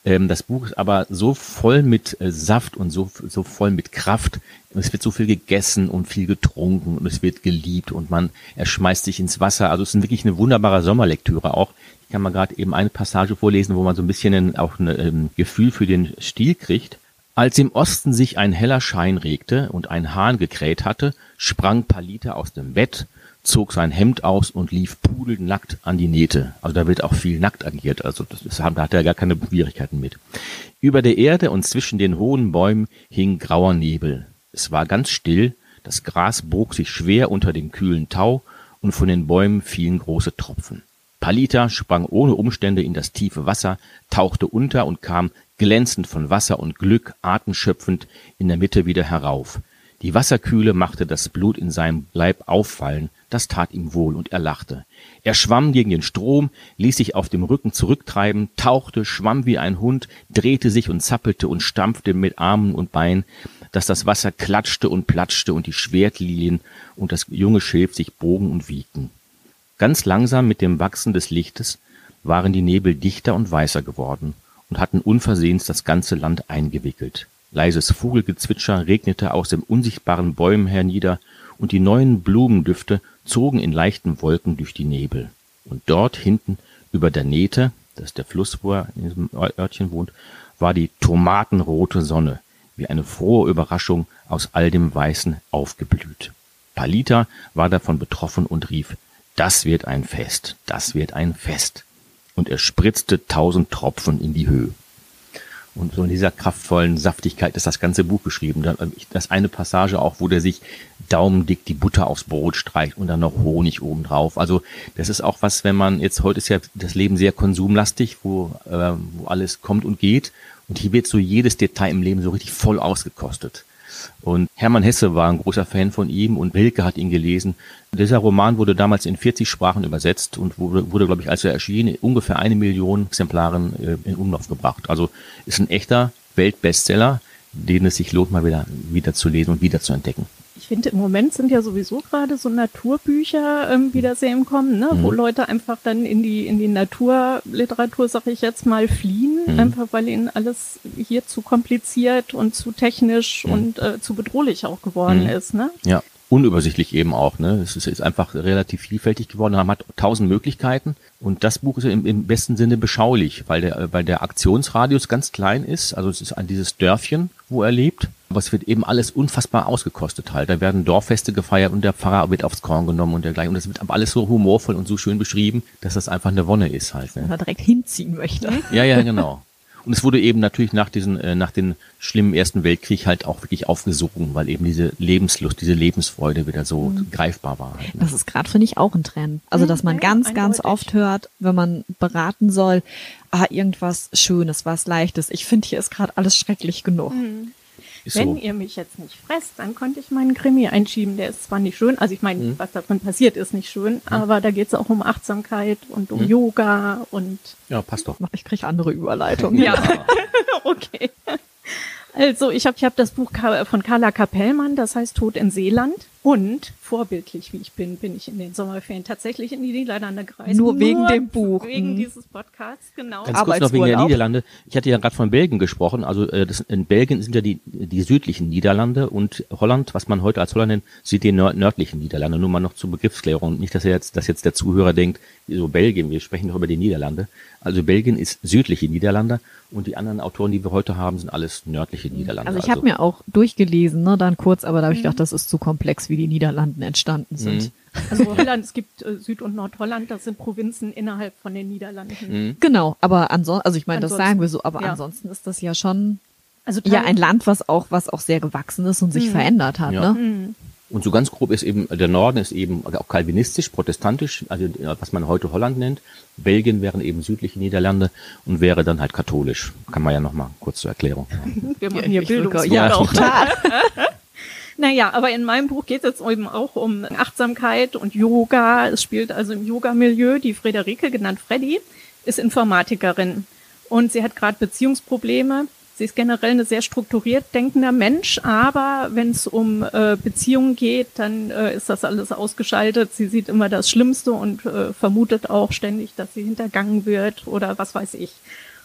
ähm, das Buch ist aber so voll mit äh, Saft und so, so voll mit Kraft. Es wird so viel gegessen und viel getrunken und es wird geliebt und man, er schmeißt sich ins Wasser. Also es ist wirklich eine wunderbare Sommerlektüre auch. Ich kann mal gerade eben eine Passage vorlesen, wo man so ein bisschen ein, auch ein ähm, Gefühl für den Stil kriegt. Als im Osten sich ein heller Schein regte und ein Hahn gekräht hatte, sprang Palita aus dem Bett, zog sein Hemd aus und lief pudelnackt an die Nähte. Also da wird auch viel nackt agiert, also das, das, da hat er gar keine Schwierigkeiten mit. Über der Erde und zwischen den hohen Bäumen hing grauer Nebel. Es war ganz still, das Gras bog sich schwer unter dem kühlen Tau und von den Bäumen fielen große Tropfen. Palita sprang ohne Umstände in das tiefe Wasser, tauchte unter und kam glänzend von Wasser und Glück atemschöpfend in der Mitte wieder herauf. Die Wasserkühle machte das Blut in seinem Leib auffallen, das tat ihm wohl, und er lachte. Er schwamm gegen den Strom, ließ sich auf dem Rücken zurücktreiben, tauchte, schwamm wie ein Hund, drehte sich und zappelte und stampfte mit Armen und Beinen, dass das Wasser klatschte und platschte und die Schwertlilien und das junge Schilf sich bogen und wiegten. Ganz langsam mit dem Wachsen des Lichtes waren die Nebel dichter und weißer geworden, und hatten unversehens das ganze Land eingewickelt. Leises Vogelgezwitscher regnete aus den unsichtbaren Bäumen hernieder, und die neuen Blumendüfte zogen in leichten Wolken durch die Nebel. Und dort hinten über der Nähte, das ist der Fluss, wo er in diesem Örtchen wohnt, war die tomatenrote Sonne, wie eine frohe Überraschung aus all dem Weißen aufgeblüht. Palita war davon betroffen und rief, das wird ein Fest, das wird ein Fest. Und er spritzte tausend Tropfen in die Höhe. Und so in dieser kraftvollen Saftigkeit ist das ganze Buch geschrieben. Das eine Passage auch, wo der sich daumendick die Butter aufs Brot streicht und dann noch Honig obendrauf. Also das ist auch was, wenn man jetzt heute ist ja das Leben sehr konsumlastig, wo, äh, wo alles kommt und geht. Und hier wird so jedes Detail im Leben so richtig voll ausgekostet. Und Hermann Hesse war ein großer Fan von ihm und Wilke hat ihn gelesen. Dieser Roman wurde damals in 40 Sprachen übersetzt und wurde, wurde glaube ich, als er erschien, ungefähr eine Million Exemplaren äh, in Umlauf gebracht. Also ist ein echter Weltbestseller, den es sich lohnt, mal wieder, wieder zu lesen und wieder zu entdecken ich finde, im Moment sind ja sowieso gerade so Naturbücher ähm, wieder sehr im Kommen, ne? Mhm. wo Leute einfach dann in die, in die Naturliteratur, sag ich jetzt mal, fliehen, mhm. einfach weil ihnen alles hier zu kompliziert und zu technisch mhm. und äh, zu bedrohlich auch geworden mhm. ist. Ne? Ja unübersichtlich eben auch. Ne? Es ist, ist einfach relativ vielfältig geworden. Man hat tausend Möglichkeiten und das Buch ist im, im besten Sinne beschaulich, weil der, weil der Aktionsradius ganz klein ist. Also es ist an dieses Dörfchen, wo er lebt. Aber es wird eben alles unfassbar ausgekostet halt. Da werden Dorffeste gefeiert und der Pfarrer wird aufs Korn genommen und dergleichen. Und das wird aber alles so humorvoll und so schön beschrieben, dass das einfach eine Wonne ist halt. Ne? Dass direkt hinziehen möchte. Ja, ja, genau. Und es wurde eben natürlich nach diesen, äh, nach dem schlimmen Ersten Weltkrieg halt auch wirklich aufgesogen, weil eben diese Lebenslust, diese Lebensfreude wieder so mhm. greifbar war. Halt, ne? Das ist gerade, finde ich, auch ein Trend. Also, dass man mhm, ganz, ganz oft hört, wenn man beraten soll, ah, irgendwas Schönes, was Leichtes. Ich finde, hier ist gerade alles schrecklich genug. Mhm. Ist Wenn so. ihr mich jetzt nicht fresst, dann konnte ich meinen Krimi einschieben. Der ist zwar nicht schön, also ich meine, mhm. was davon passiert, ist nicht schön, mhm. aber da geht es auch um Achtsamkeit und um mhm. Yoga und. Ja, passt doch. Ich kriege andere Überleitungen. ja, okay. Also ich habe ich hab das Buch von Carla Kapellmann, das heißt Tod in Seeland. Und vorbildlich wie ich bin, bin ich in den Sommerferien tatsächlich in die Niederlande gereist. Nur wegen Nur dem Buch. Wegen mhm. dieses Podcasts, genau. Ganz kurz noch wegen der Niederlande. Ich hatte ja gerade von Belgien gesprochen. Also äh, das, in Belgien sind ja die, die südlichen Niederlande und Holland, was man heute als Holland nennt, sind die nördlichen Niederlande. Nur mal noch zur Begriffsklärung. Nicht, dass er jetzt, dass jetzt der Zuhörer denkt, so Belgien, wir sprechen doch über die Niederlande. Also Belgien ist südliche Niederlande und die anderen Autoren, die wir heute haben, sind alles nördliche Niederlande. Also ich habe also. mir auch durchgelesen, ne, dann kurz, aber da habe ich gedacht, das ist zu komplex, wie die Niederlanden entstanden sind. Mhm. Also Holland, es gibt äh, Süd- und Nordholland, das sind Provinzen innerhalb von den Niederlanden. Mhm. Genau, aber ansonsten, also ich meine, das sagen wir so, aber ja. ansonsten ist das ja schon also ja ein Land, was auch was auch sehr gewachsen ist und sich mhm. verändert hat. Ja. Ne? Mhm. Und so ganz grob ist eben, der Norden ist eben auch kalvinistisch, protestantisch, also was man heute Holland nennt. Belgien wären eben südliche Niederlande und wäre dann halt katholisch. Kann man ja nochmal kurz zur Erklärung. Wir machen hier Bildungswort ja, auch. Total. Naja, aber in meinem Buch geht es eben auch um Achtsamkeit und Yoga. Es spielt also im Yoga-Milieu. Die Friederike, genannt Freddy, ist Informatikerin und sie hat gerade Beziehungsprobleme. Sie ist generell eine sehr strukturiert denkender Mensch, aber wenn es um äh, Beziehungen geht, dann äh, ist das alles ausgeschaltet. Sie sieht immer das Schlimmste und äh, vermutet auch ständig, dass sie hintergangen wird oder was weiß ich.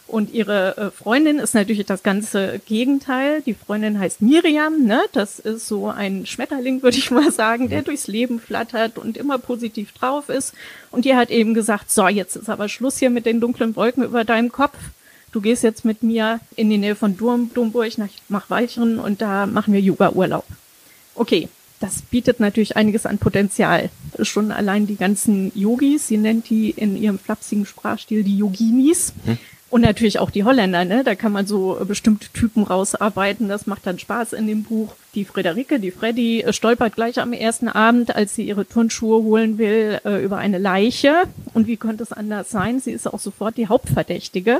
Und ihre äh, Freundin ist natürlich das ganze Gegenteil. Die Freundin heißt Miriam, ne? Das ist so ein Schmetterling, würde ich mal sagen, der durchs Leben flattert und immer positiv drauf ist. Und die hat eben gesagt, so, jetzt ist aber Schluss hier mit den dunklen Wolken über deinem Kopf. Du gehst jetzt mit mir in die Nähe von Dom, Domburg nach Machweichern und da machen wir Yoga-Urlaub. Okay, das bietet natürlich einiges an Potenzial. Schon allein die ganzen Yogis, sie nennt die in ihrem flapsigen Sprachstil die Yoginis. Hm. Und natürlich auch die Holländer, ne? Da kann man so bestimmte Typen rausarbeiten. Das macht dann Spaß in dem Buch. Die Friederike, die Freddy, äh, stolpert gleich am ersten Abend, als sie ihre Turnschuhe holen will, äh, über eine Leiche. Und wie könnte es anders sein? Sie ist auch sofort die Hauptverdächtige,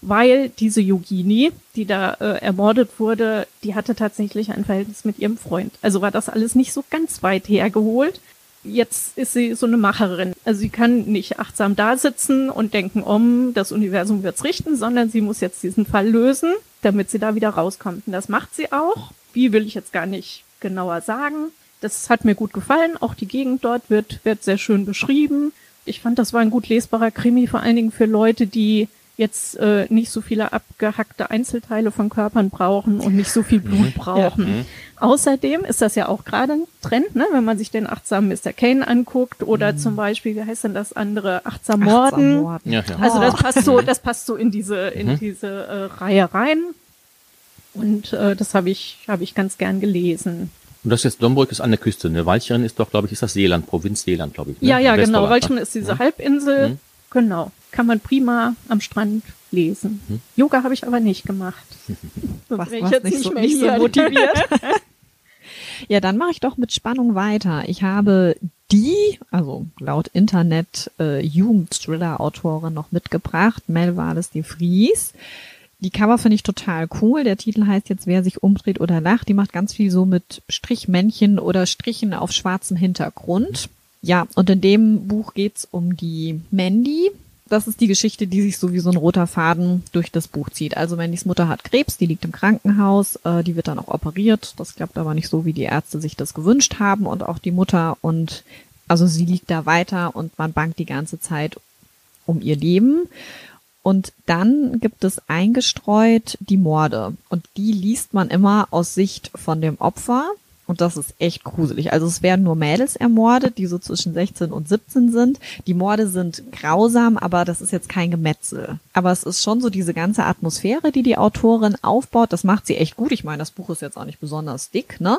weil diese Yogini, die da äh, ermordet wurde, die hatte tatsächlich ein Verhältnis mit ihrem Freund. Also war das alles nicht so ganz weit hergeholt jetzt ist sie so eine Macherin. Also sie kann nicht achtsam da sitzen und denken, um, das Universum wird's richten, sondern sie muss jetzt diesen Fall lösen, damit sie da wieder rauskommt. Und das macht sie auch. Wie will ich jetzt gar nicht genauer sagen. Das hat mir gut gefallen. Auch die Gegend dort wird, wird sehr schön beschrieben. Ich fand, das war ein gut lesbarer Krimi, vor allen Dingen für Leute, die jetzt äh, nicht so viele abgehackte Einzelteile von Körpern brauchen und nicht so viel Blut mhm. brauchen. Ja. Mhm. Außerdem ist das ja auch gerade ein Trend, ne? wenn man sich den achtsamen Mr. Kane anguckt oder mhm. zum Beispiel, wie heißt denn das andere, achtsam Morden. Achtsam Morden. Ja, ja. Also das passt so, das passt so in diese in mhm. diese äh, Reihe rein. Und äh, das habe ich habe ich ganz gern gelesen. Und das jetzt Domburg ist an der Küste, ne? Walcheren ist doch, glaube ich, ist das Seeland, Provinz Seeland, glaube ich. Ne? Ja, ja, genau. Walcheren ist diese Halbinsel. Mhm. Genau. Kann man prima am Strand lesen. Hm? Yoga habe ich aber nicht gemacht. Was ich jetzt nicht, so, nicht so motiviert. ja, dann mache ich doch mit Spannung weiter. Ich habe die, also laut Internet äh, Jugendthriller-Autorin noch mitgebracht, Mel Wallace de Vries. Die Cover finde ich total cool. Der Titel heißt jetzt Wer sich umdreht oder lacht. Die macht ganz viel so mit Strichmännchen oder Strichen auf schwarzem Hintergrund. Ja, und in dem Buch geht's um die Mandy, das ist die Geschichte, die sich so wie so ein roter Faden durch das Buch zieht. Also Mandys Mutter hat Krebs, die liegt im Krankenhaus, äh, die wird dann auch operiert. Das klappt aber nicht so, wie die Ärzte sich das gewünscht haben und auch die Mutter. Und also sie liegt da weiter und man bangt die ganze Zeit um ihr Leben. Und dann gibt es eingestreut die Morde. Und die liest man immer aus Sicht von dem Opfer. Und das ist echt gruselig. Also es werden nur Mädels ermordet, die so zwischen 16 und 17 sind. Die Morde sind grausam, aber das ist jetzt kein Gemetzel. Aber es ist schon so diese ganze Atmosphäre, die die Autorin aufbaut. Das macht sie echt gut. Ich meine, das Buch ist jetzt auch nicht besonders dick, ne?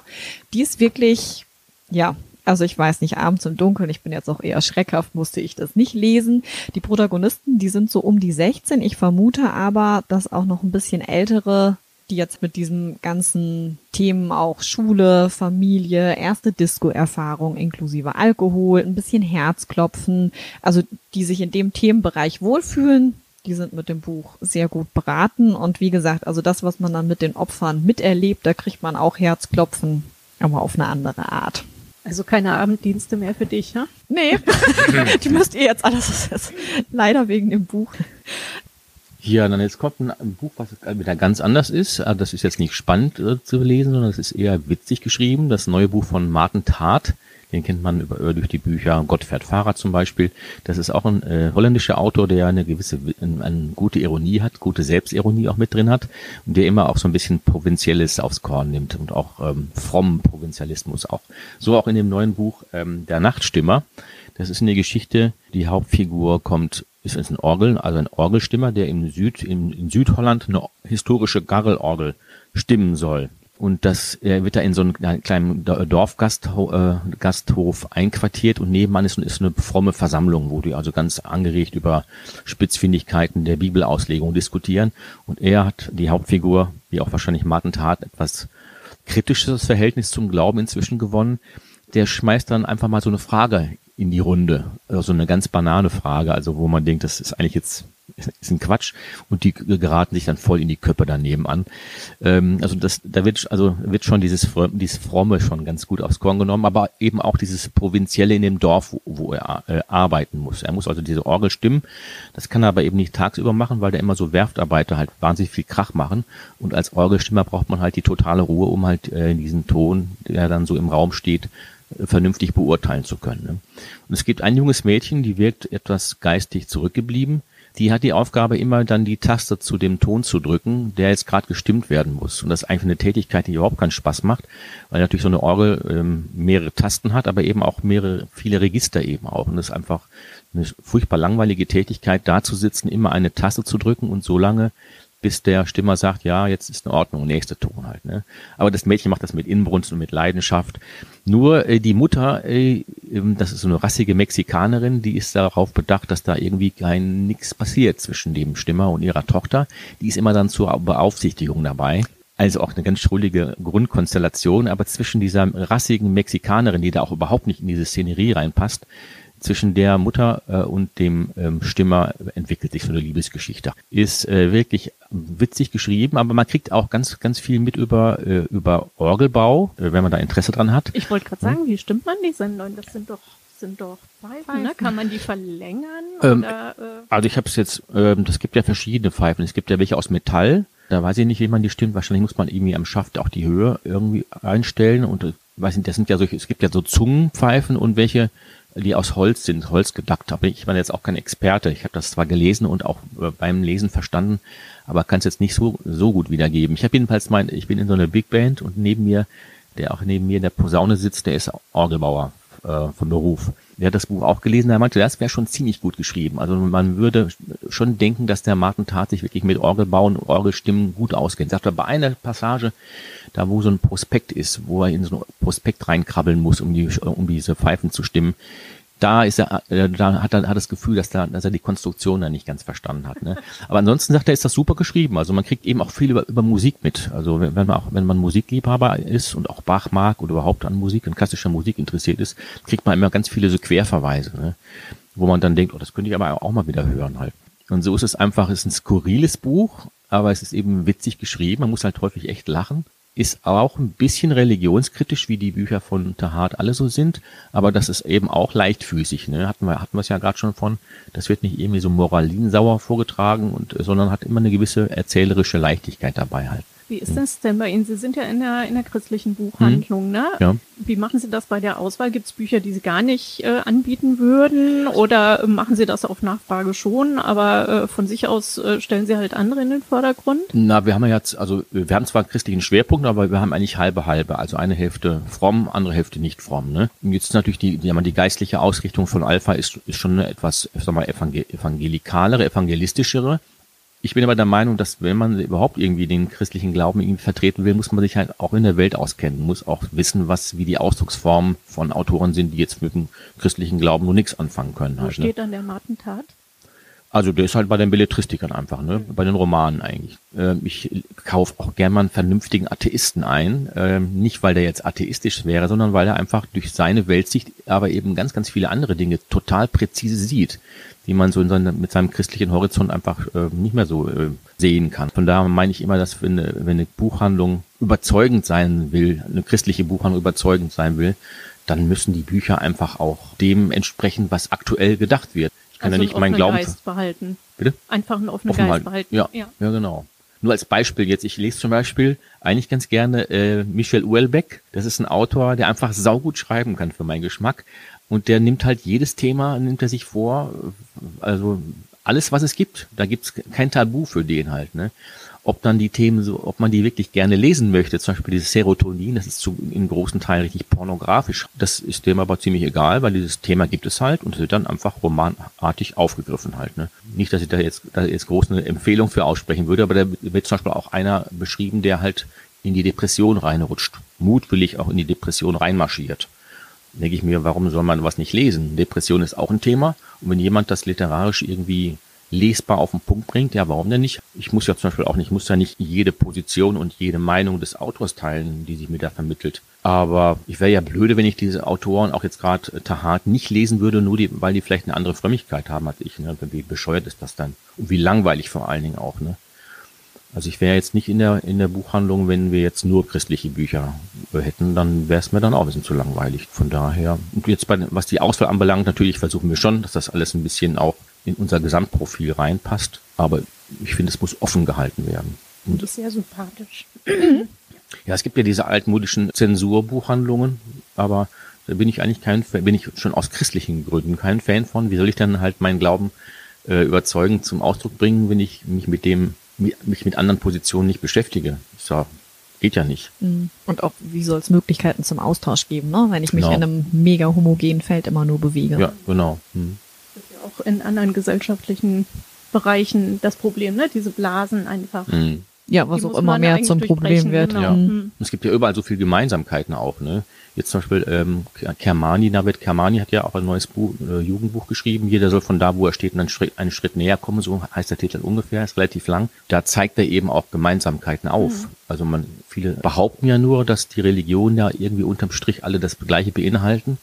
Die ist wirklich, ja, also ich weiß nicht, abends im Dunkeln, ich bin jetzt auch eher schreckhaft, musste ich das nicht lesen. Die Protagonisten, die sind so um die 16. Ich vermute aber, dass auch noch ein bisschen ältere die jetzt mit diesen ganzen Themen auch Schule, Familie, erste Disco-Erfahrung inklusive Alkohol, ein bisschen Herzklopfen, also die sich in dem Themenbereich wohlfühlen, die sind mit dem Buch sehr gut beraten und wie gesagt, also das, was man dann mit den Opfern miterlebt, da kriegt man auch Herzklopfen, aber auf eine andere Art. Also keine Abenddienste mehr für dich, ja? Nee, die müsst ihr jetzt alles, leider wegen dem Buch ja, dann jetzt kommt ein Buch, was wieder ganz anders ist. Ah, das ist jetzt nicht spannend äh, zu lesen, sondern es ist eher witzig geschrieben. Das neue Buch von Martin Tat, den kennt man über, durch die Bücher Gott fährt Fahrrad zum Beispiel. Das ist auch ein äh, holländischer Autor, der eine gewisse, eine, eine gute Ironie hat, gute Selbstironie auch mit drin hat und der immer auch so ein bisschen Provinzielles aufs Korn nimmt und auch ähm, frommen Provinzialismus auch. So auch in dem neuen Buch ähm, Der Nachtstimmer. Das ist eine Geschichte, die Hauptfigur kommt ist ein Orgel, also ein Orgelstimmer, der im Süd, in, in Südholland eine historische Garrelorgel stimmen soll. Und das er wird da in so einen kleinen Dorfgasthof äh, Gasthof einquartiert und nebenan ist, ist eine fromme Versammlung, wo die also ganz angeregt über Spitzfindigkeiten der Bibelauslegung diskutieren. Und er hat die Hauptfigur, wie auch wahrscheinlich Martin Tat, etwas kritisches Verhältnis zum Glauben inzwischen gewonnen. Der schmeißt dann einfach mal so eine Frage in die Runde. Also eine ganz banane Frage, also wo man denkt, das ist eigentlich jetzt ist ein Quatsch und die geraten sich dann voll in die Köpfe daneben an. Ähm, also das, da wird also wird schon dieses dieses fromme schon ganz gut aufs Korn genommen, aber eben auch dieses provinzielle in dem Dorf, wo, wo er äh, arbeiten muss. Er muss also diese Orgel stimmen. Das kann er aber eben nicht tagsüber machen, weil der immer so Werftarbeiter halt wahnsinnig viel Krach machen. Und als Orgelstimmer braucht man halt die totale Ruhe, um halt äh, diesen Ton, der dann so im Raum steht, vernünftig beurteilen zu können. Ne? Und es gibt ein junges Mädchen, die wirkt etwas geistig zurückgeblieben. Die hat die Aufgabe, immer dann die Taste zu dem Ton zu drücken, der jetzt gerade gestimmt werden muss. Und das ist eigentlich eine Tätigkeit, die überhaupt keinen Spaß macht, weil natürlich so eine Orgel ähm, mehrere Tasten hat, aber eben auch mehrere, viele Register eben auch. Und das ist einfach eine furchtbar langweilige Tätigkeit, da zu sitzen, immer eine Taste zu drücken und so lange, bis der Stimmer sagt, ja, jetzt ist in Ordnung, nächster Ton halt. Ne? Aber das Mädchen macht das mit Inbrunst und mit Leidenschaft. Nur äh, die Mutter, äh, das ist so eine rassige Mexikanerin, die ist darauf bedacht, dass da irgendwie kein nix passiert zwischen dem Stimmer und ihrer Tochter. Die ist immer dann zur Beaufsichtigung dabei. Also auch eine ganz schuldige Grundkonstellation, aber zwischen dieser rassigen Mexikanerin, die da auch überhaupt nicht in diese Szenerie reinpasst, zwischen der Mutter äh, und dem ähm, Stimmer entwickelt sich so eine Liebesgeschichte. Ist äh, wirklich witzig geschrieben, aber man kriegt auch ganz, ganz viel mit über, äh, über Orgelbau, äh, wenn man da Interesse dran hat. Ich wollte gerade sagen, hm? wie stimmt man die Sendung? Das sind doch sind doch Pfeifen, ne? Kann man die verlängern? Ähm, oder, äh? Also ich habe es jetzt, ähm, das gibt ja verschiedene Pfeifen. Es gibt ja welche aus Metall. Da weiß ich nicht, wie man die stimmt. Wahrscheinlich muss man irgendwie am Schaft auch die Höhe irgendwie einstellen. Und äh, weiß nicht, das sind ja solche, es gibt ja so Zungenpfeifen und welche die aus Holz sind, Holz gedackt. Aber ich war jetzt auch kein Experte. Ich habe das zwar gelesen und auch äh, beim Lesen verstanden, aber kann es jetzt nicht so, so gut wiedergeben. Ich habe jedenfalls mein, ich bin in so einer Big Band und neben mir, der auch neben mir in der Posaune sitzt, der ist Orgelbauer äh, von Beruf. Der das Buch auch gelesen, er meinte, das wäre schon ziemlich gut geschrieben. Also man würde schon denken, dass der Martin Tat sich wirklich mit Orgelbauen und Orgelstimmen gut auskennt. Sagt er bei einer Passage, da wo so ein Prospekt ist, wo er in so ein Prospekt reinkrabbeln muss, um die, um diese Pfeifen zu stimmen, da ist er, äh, da hat er hat das Gefühl, dass, da, dass er die Konstruktion da nicht ganz verstanden hat. Ne? Aber ansonsten sagt er, ist das super geschrieben. Also man kriegt eben auch viel über, über Musik mit. Also wenn man auch, wenn man Musikliebhaber ist und auch Bach mag oder überhaupt an Musik, an klassischer Musik interessiert ist, kriegt man immer ganz viele so Querverweise, ne? wo man dann denkt, oh, das könnte ich aber auch mal wieder hören halt. Und so ist es einfach, es ist ein skurriles Buch, aber es ist eben witzig geschrieben. Man muss halt häufig echt lachen ist auch ein bisschen religionskritisch, wie die Bücher von Tahat alle so sind, aber das ist eben auch leichtfüßig. Ne? Hatten wir hatten wir es ja gerade schon von. Das wird nicht irgendwie so moralinsauer vorgetragen und sondern hat immer eine gewisse erzählerische Leichtigkeit dabei halt. Wie ist das denn bei Ihnen? Sie sind ja in der, in der christlichen Buchhandlung, hm. ne? Ja. Wie machen Sie das bei der Auswahl? Gibt es Bücher, die Sie gar nicht äh, anbieten würden? Oder äh, machen Sie das auf Nachfrage schon, aber äh, von sich aus äh, stellen Sie halt andere in den Vordergrund? Na, wir haben ja jetzt, also wir haben zwar christlichen Schwerpunkt, aber wir haben eigentlich halbe halbe. Also eine Hälfte fromm, andere Hälfte nicht fromm. Ne? Und jetzt natürlich die, die, die geistliche Ausrichtung von Alpha ist, ist schon eine etwas, sag mal, evangelikalere, evangelistischere. Ich bin aber der Meinung, dass wenn man überhaupt irgendwie den christlichen Glauben irgendwie vertreten will, muss man sich halt auch in der Welt auskennen, muss auch wissen, was wie die Ausdrucksformen von Autoren sind, die jetzt mit dem christlichen Glauben nur nichts anfangen können. Wo halt, steht ne? dann der Martentat? Also der ist halt bei den Belletristikern einfach, ne? bei den Romanen eigentlich. Ähm, ich kaufe auch gern mal einen vernünftigen Atheisten ein. Ähm, nicht, weil der jetzt atheistisch wäre, sondern weil er einfach durch seine Weltsicht aber eben ganz, ganz viele andere Dinge total präzise sieht, die man so in seine, mit seinem christlichen Horizont einfach äh, nicht mehr so äh, sehen kann. Von daher meine ich immer, dass wenn eine, wenn eine Buchhandlung überzeugend sein will, eine christliche Buchhandlung überzeugend sein will, dann müssen die Bücher einfach auch dem entsprechen, was aktuell gedacht wird. Kann also ja nicht meinen Glauben. Geist behalten. Bitte? Einfach einen offenen Offen Geist behalten. Ja, ja, ja, genau. Nur als Beispiel jetzt, ich lese zum Beispiel eigentlich ganz gerne äh, Michel Houellebecq. Das ist ein Autor, der einfach saugut schreiben kann für meinen Geschmack. Und der nimmt halt jedes Thema, nimmt er sich vor, also alles, was es gibt. Da gibt's kein Tabu für den halt. Ne? Ob dann die Themen so, ob man die wirklich gerne lesen möchte, zum Beispiel dieses Serotonin, das ist zu, in großen Teilen richtig pornografisch. Das ist dem aber ziemlich egal, weil dieses Thema gibt es halt und es wird dann einfach romanartig aufgegriffen halt. Ne? Nicht, dass ich da jetzt, da jetzt groß eine Empfehlung für aussprechen würde, aber da wird zum Beispiel auch einer beschrieben, der halt in die Depression reinrutscht, mutwillig auch in die Depression reinmarschiert. denke ich mir, warum soll man was nicht lesen? Depression ist auch ein Thema und wenn jemand das literarisch irgendwie lesbar auf den Punkt bringt, ja, warum denn nicht? Ich muss ja zum Beispiel auch nicht, muss ja nicht jede Position und jede Meinung des Autors teilen, die sich mir da vermittelt. Aber ich wäre ja blöde, wenn ich diese Autoren, auch jetzt gerade äh, Tahat, nicht lesen würde, nur die, weil die vielleicht eine andere Frömmigkeit haben als ich. Ne? Wie bescheuert ist das dann? Und wie langweilig vor allen Dingen auch, ne? Also ich wäre jetzt nicht in der in der Buchhandlung, wenn wir jetzt nur christliche Bücher hätten, dann wäre es mir dann auch ein bisschen zu langweilig. Von daher, und jetzt bei, was die Auswahl anbelangt, natürlich versuchen wir schon, dass das alles ein bisschen auch in unser Gesamtprofil reinpasst. Aber ich finde, es muss offen gehalten werden. Und das ist sehr sympathisch. Ja, es gibt ja diese altmodischen Zensurbuchhandlungen, aber da bin ich eigentlich kein Fan, bin ich schon aus christlichen Gründen kein Fan von. Wie soll ich dann halt meinen Glauben äh, überzeugend zum Ausdruck bringen, wenn ich mich mit dem, mich mit anderen Positionen nicht beschäftige? So, geht ja nicht. Mhm. Und auch, wie soll es Möglichkeiten zum Austausch geben, ne? wenn ich mich genau. in einem mega homogenen Feld immer nur bewege? Ja, genau. Hm auch in anderen gesellschaftlichen Bereichen das Problem, ne? Diese Blasen einfach. Mhm. Ja, was auch immer mehr zum Problem wird. Genau. Ja. Mhm. Es gibt ja überall so viele Gemeinsamkeiten auch, ne? Jetzt zum Beispiel ähm, Kermani, Navid Kermani hat ja auch ein neues Buch, äh, Jugendbuch geschrieben. Jeder soll von da, wo er steht, einen Schritt, einen Schritt näher kommen, so heißt der Titel ungefähr, ist relativ lang. Da zeigt er eben auch Gemeinsamkeiten auf. Mhm. Also man, viele behaupten ja nur, dass die Religionen ja irgendwie unterm Strich alle das Gleiche beinhalten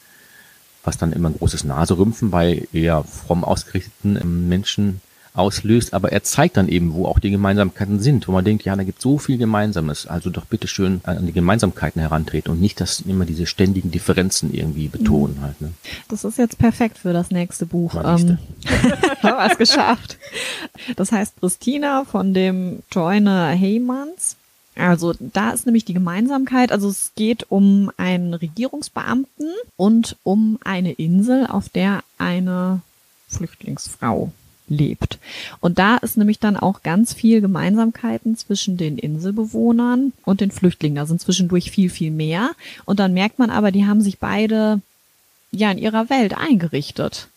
was dann immer ein großes Naserümpfen bei eher fromm ausgerichteten ähm, Menschen auslöst, aber er zeigt dann eben, wo auch die Gemeinsamkeiten sind, wo man denkt, ja, da gibt so viel Gemeinsames, also doch bitte schön an die Gemeinsamkeiten herantreten und nicht, dass immer diese ständigen Differenzen irgendwie betonen mhm. halt. Ne? Das ist jetzt perfekt für das nächste Buch. Ähm, haben es geschafft. Das heißt Christina von dem Joyner Heymans Also da ist nämlich die Gemeinsamkeit, also es geht um einen Regierungsbeamten und um eine Insel, auf der eine Flüchtlingsfrau lebt. Und da ist nämlich dann auch ganz viel Gemeinsamkeiten zwischen den Inselbewohnern und den Flüchtlingen. Da sind zwischendurch viel, viel mehr. Und dann merkt man aber, die haben sich beide ja in ihrer Welt eingerichtet.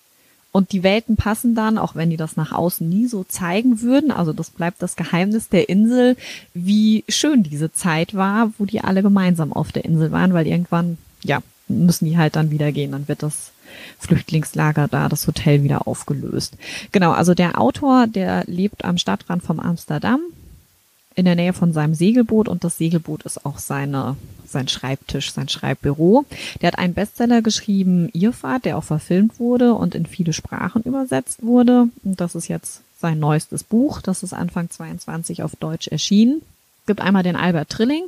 Und die Welten passen dann, auch wenn die das nach außen nie so zeigen würden, also das bleibt das Geheimnis der Insel, wie schön diese Zeit war, wo die alle gemeinsam auf der Insel waren, weil irgendwann, ja, müssen die halt dann wieder gehen, dann wird das Flüchtlingslager da, das Hotel wieder aufgelöst. Genau, also der Autor, der lebt am Stadtrand von Amsterdam, in der Nähe von seinem Segelboot und das Segelboot ist auch seine, sein Schreibtisch, sein Schreibbüro. Der hat einen Bestseller geschrieben, Irrfahrt, der auch verfilmt wurde und in viele Sprachen übersetzt wurde. Und das ist jetzt sein neuestes Buch. Das ist Anfang 22 auf Deutsch erschienen. Es gibt einmal den Albert Trilling,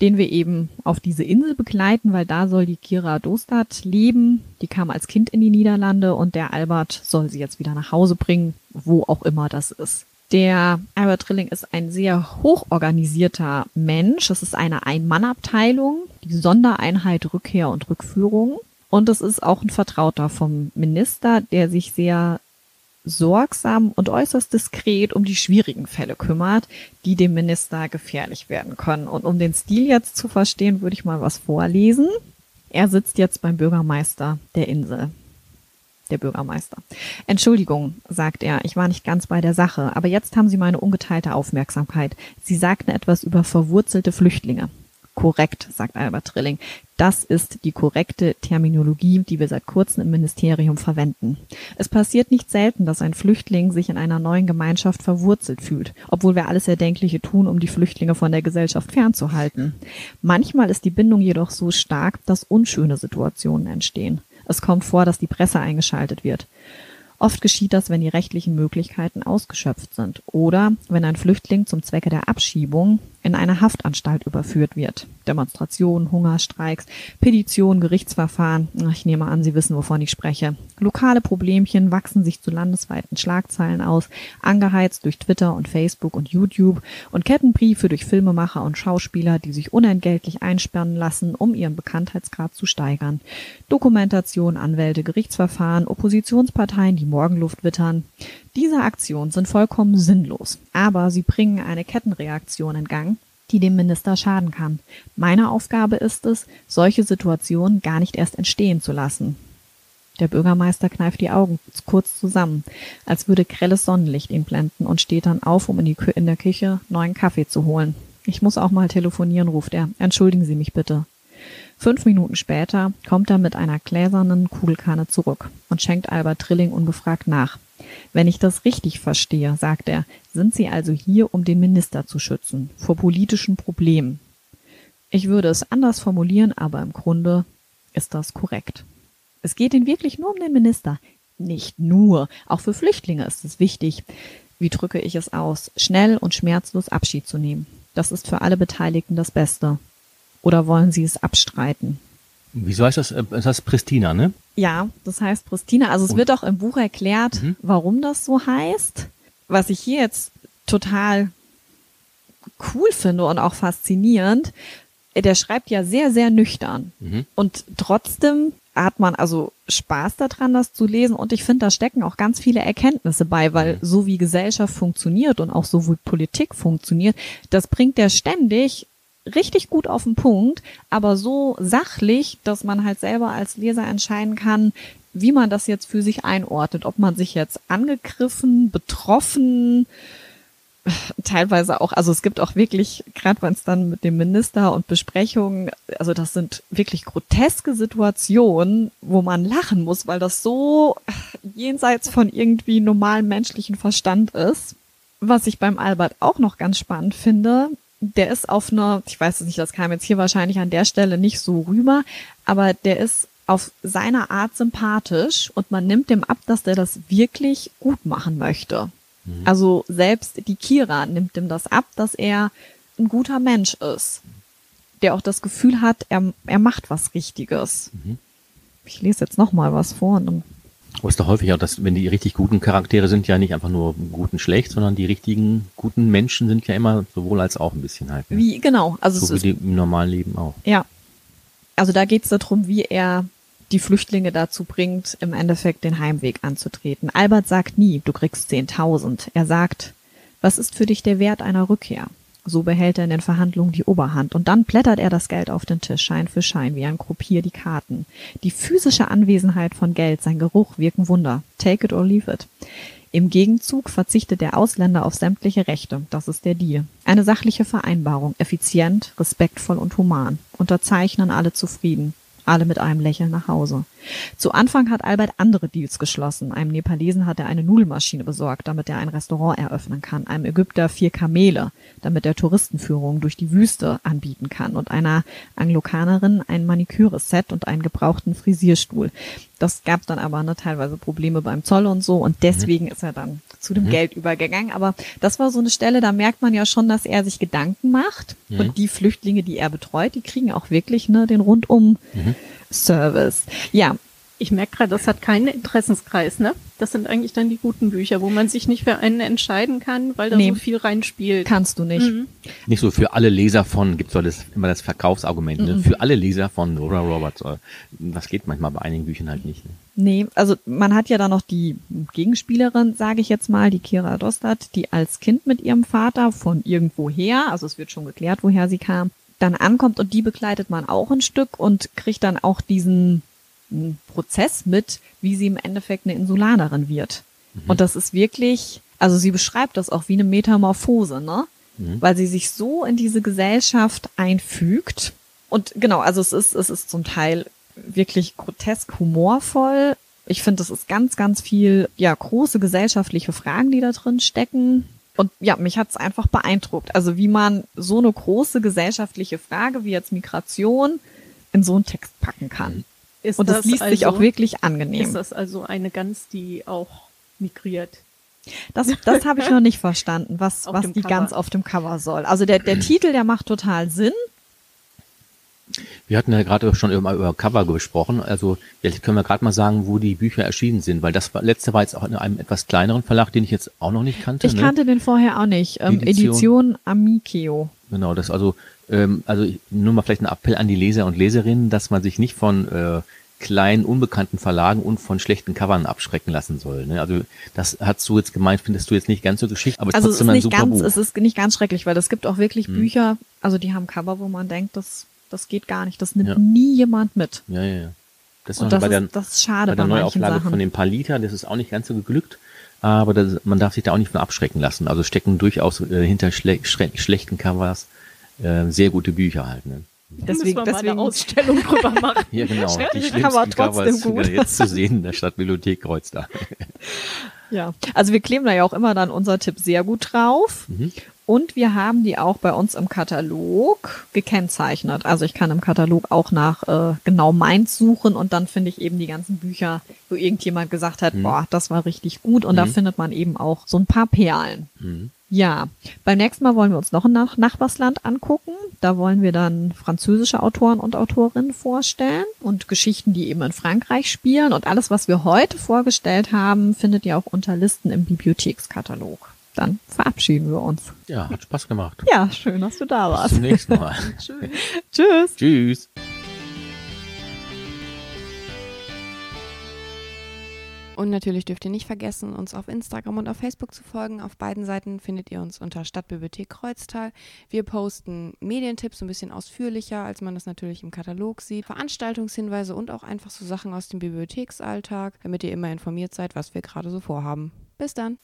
den wir eben auf diese Insel begleiten, weil da soll die Kira Dostat leben. Die kam als Kind in die Niederlande und der Albert soll sie jetzt wieder nach Hause bringen, wo auch immer das ist. Der Albert Trilling ist ein sehr hochorganisierter Mensch. Es ist eine Ein-Mann-Abteilung, die Sondereinheit Rückkehr und Rückführung. Und es ist auch ein Vertrauter vom Minister, der sich sehr sorgsam und äußerst diskret um die schwierigen Fälle kümmert, die dem Minister gefährlich werden können. Und um den Stil jetzt zu verstehen, würde ich mal was vorlesen. Er sitzt jetzt beim Bürgermeister der Insel der Bürgermeister. Entschuldigung, sagt er, ich war nicht ganz bei der Sache, aber jetzt haben Sie meine ungeteilte Aufmerksamkeit. Sie sagten etwas über verwurzelte Flüchtlinge. Korrekt, sagt Albert Trilling. Das ist die korrekte Terminologie, die wir seit kurzem im Ministerium verwenden. Es passiert nicht selten, dass ein Flüchtling sich in einer neuen Gemeinschaft verwurzelt fühlt, obwohl wir alles Erdenkliche tun, um die Flüchtlinge von der Gesellschaft fernzuhalten. Manchmal ist die Bindung jedoch so stark, dass unschöne Situationen entstehen. Es kommt vor, dass die Presse eingeschaltet wird. Oft geschieht das, wenn die rechtlichen Möglichkeiten ausgeschöpft sind oder wenn ein Flüchtling zum Zwecke der Abschiebung in eine Haftanstalt überführt wird. Demonstrationen, Hungerstreiks, Petitionen, Gerichtsverfahren. Ich nehme an, Sie wissen, wovon ich spreche. Lokale Problemchen wachsen sich zu landesweiten Schlagzeilen aus, angeheizt durch Twitter und Facebook und YouTube und Kettenbriefe durch Filmemacher und Schauspieler, die sich unentgeltlich einsperren lassen, um ihren Bekanntheitsgrad zu steigern. Dokumentation, Anwälte, Gerichtsverfahren, Oppositionsparteien, die Morgenluft wittern. Diese Aktionen sind vollkommen sinnlos, aber sie bringen eine Kettenreaktion in Gang, die dem Minister schaden kann. Meine Aufgabe ist es, solche Situationen gar nicht erst entstehen zu lassen. Der Bürgermeister kneift die Augen kurz zusammen, als würde grelles Sonnenlicht ihn blenden und steht dann auf, um in, die in der Küche neuen Kaffee zu holen. Ich muss auch mal telefonieren, ruft er. Entschuldigen Sie mich bitte. Fünf Minuten später kommt er mit einer gläsernen Kugelkanne zurück und schenkt Albert Trilling ungefragt nach. Wenn ich das richtig verstehe, sagt er, sind Sie also hier, um den Minister zu schützen vor politischen Problemen. Ich würde es anders formulieren, aber im Grunde ist das korrekt. Es geht Ihnen wirklich nur um den Minister. Nicht nur. Auch für Flüchtlinge ist es wichtig, wie drücke ich es aus, schnell und schmerzlos Abschied zu nehmen. Das ist für alle Beteiligten das Beste. Oder wollen Sie es abstreiten? Wieso heißt das? Das heißt Pristina, ne? Ja, das heißt Pristina. Also es Und? wird auch im Buch erklärt, mhm. warum das so heißt. Was ich hier jetzt total cool finde und auch faszinierend, der schreibt ja sehr, sehr nüchtern. Mhm. Und trotzdem hat man also Spaß daran, das zu lesen. Und ich finde, da stecken auch ganz viele Erkenntnisse bei, weil mhm. so wie Gesellschaft funktioniert und auch so wie Politik funktioniert, das bringt er ständig richtig gut auf den Punkt, aber so sachlich, dass man halt selber als Leser entscheiden kann, wie man das jetzt für sich einordnet, ob man sich jetzt angegriffen, betroffen, teilweise auch, also es gibt auch wirklich, gerade wenn es dann mit dem Minister und Besprechungen, also das sind wirklich groteske Situationen, wo man lachen muss, weil das so jenseits von irgendwie normalen menschlichen Verstand ist. Was ich beim Albert auch noch ganz spannend finde, der ist auf einer, ich weiß es nicht, das kam jetzt hier wahrscheinlich an der Stelle nicht so rüber, aber der ist auf seine Art sympathisch und man nimmt dem ab, dass der das wirklich gut machen möchte. Mhm. Also selbst die Kira nimmt dem das ab, dass er ein guter Mensch ist, der auch das Gefühl hat, er, er macht was Richtiges. Mhm. Ich lese jetzt noch mal was vor. Aber es ist doch häufig auch, dass wenn die richtig guten Charaktere sind, ja nicht einfach nur gut und schlecht, sondern die richtigen guten Menschen sind ja immer sowohl als auch ein bisschen halt. Ne? Wie, genau. Also so wie im normalen Leben auch. Ja. Also da geht es darum, wie er die Flüchtlinge dazu bringt, im Endeffekt den Heimweg anzutreten. Albert sagt nie, du kriegst 10.000. Er sagt, was ist für dich der Wert einer Rückkehr? So behält er in den Verhandlungen die Oberhand und dann blättert er das Geld auf den Tisch, Schein für Schein, wie ein Gruppier die Karten. Die physische Anwesenheit von Geld, sein Geruch wirken Wunder. Take it or leave it. Im Gegenzug verzichtet der Ausländer auf sämtliche Rechte. Das ist der Deal. Eine sachliche Vereinbarung, effizient, respektvoll und human. Unterzeichnen alle zufrieden alle mit einem Lächeln nach Hause. Zu Anfang hat Albert andere Deals geschlossen. Einem Nepalesen hat er eine Nudelmaschine besorgt, damit er ein Restaurant eröffnen kann. Einem Ägypter vier Kamele, damit er Touristenführungen durch die Wüste anbieten kann. Und einer Anglokanerin ein Maniküre-Set und einen gebrauchten Frisierstuhl. Das gab dann aber ne, teilweise Probleme beim Zoll und so. Und deswegen mhm. ist er dann zu dem mhm. Geld übergegangen. Aber das war so eine Stelle, da merkt man ja schon, dass er sich Gedanken macht. Mhm. Und die Flüchtlinge, die er betreut, die kriegen auch wirklich ne, den rundum mhm. Service. Ja, ich merke gerade, das hat keinen Interessenskreis, ne? Das sind eigentlich dann die guten Bücher, wo man sich nicht für einen entscheiden kann, weil da nee, so viel reinspielt. Kannst du nicht. Mhm. Nicht so für alle Leser von, gibt's doch das, immer das Verkaufsargument, ne? Mhm. Für alle Leser von Nora Roberts. Das geht manchmal bei einigen Büchern halt nicht. Ne? Nee, also man hat ja da noch die Gegenspielerin, sage ich jetzt mal, die Kira Dostat, die als Kind mit ihrem Vater von irgendwoher, also es wird schon geklärt, woher sie kam, dann ankommt und die begleitet man auch ein Stück und kriegt dann auch diesen Prozess mit, wie sie im Endeffekt eine Insulanerin wird. Mhm. Und das ist wirklich, also sie beschreibt das auch wie eine Metamorphose, ne? Mhm. Weil sie sich so in diese Gesellschaft einfügt. Und genau, also es ist, es ist zum Teil wirklich grotesk humorvoll. Ich finde, das ist ganz, ganz viel, ja, große gesellschaftliche Fragen, die da drin stecken. Und ja, mich hat's einfach beeindruckt. Also wie man so eine große gesellschaftliche Frage wie jetzt Migration in so einen Text packen kann. Ist und das, das liest also, sich auch also wirklich angenehm. Ist das also eine Gans, die auch migriert? Das, das habe ich noch nicht verstanden, was, was die Cover. Gans auf dem Cover soll. Also der, der Titel, der macht total Sinn. Wir hatten ja gerade schon über, über Cover gesprochen. Also jetzt können wir gerade mal sagen, wo die Bücher erschienen sind, weil das letzte war jetzt auch in einem etwas kleineren Verlag, den ich jetzt auch noch nicht kannte. Ich ne? kannte den vorher auch nicht. Ähm, Edition, Edition Amikeo. Genau, das also ähm, also nur mal vielleicht ein Appell an die Leser und Leserinnen, dass man sich nicht von äh, kleinen, unbekannten Verlagen und von schlechten Covern abschrecken lassen soll. Ne? Also das hast du jetzt gemeint, findest du jetzt nicht ganz so geschickt, aber also trotzdem es ist nicht ganz, Buch. Es ist nicht ganz schrecklich, weil es gibt auch wirklich hm. Bücher, also die haben Cover, wo man denkt, das, das geht gar nicht, das nimmt ja. nie jemand mit. Ja, ja, ja. Das ist, und das, bei der, ist, das ist schade bei der bei Neuauflage Sachen. von dem paar Liter, das ist auch nicht ganz so geglückt, aber das, man darf sich da auch nicht von abschrecken lassen. Also stecken durchaus äh, hinter schle schlechten Covers äh, sehr gute Bücher halt. Ne? Deswegen, wir deswegen eine Ausstellung drüber machen. ja, genau. Die schlimmsten Covers gut. jetzt zu sehen in der Stadtbibliothek Kreuztal. ja, also wir kleben da ja auch immer dann unser Tipp sehr gut drauf. Mhm. Und wir haben die auch bei uns im Katalog gekennzeichnet. Also ich kann im Katalog auch nach äh, genau meins suchen und dann finde ich eben die ganzen Bücher, wo irgendjemand gesagt hat, mhm. boah, das war richtig gut. Und mhm. da findet man eben auch so ein paar Perlen. Ja, beim nächsten Mal wollen wir uns noch ein Nach Nachbarsland angucken. Da wollen wir dann französische Autoren und Autorinnen vorstellen und Geschichten, die eben in Frankreich spielen. Und alles, was wir heute vorgestellt haben, findet ihr auch unter Listen im Bibliothekskatalog. Dann verabschieden wir uns. Ja, hat Spaß gemacht. Ja, schön, dass du da warst. Bis zum nächsten Mal. Tschüss. Tschüss. Und natürlich dürft ihr nicht vergessen, uns auf Instagram und auf Facebook zu folgen. Auf beiden Seiten findet ihr uns unter Stadtbibliothek Kreuztal. Wir posten Medientipps ein bisschen ausführlicher, als man das natürlich im Katalog sieht, Veranstaltungshinweise und auch einfach so Sachen aus dem Bibliotheksalltag, damit ihr immer informiert seid, was wir gerade so vorhaben. Bis dann.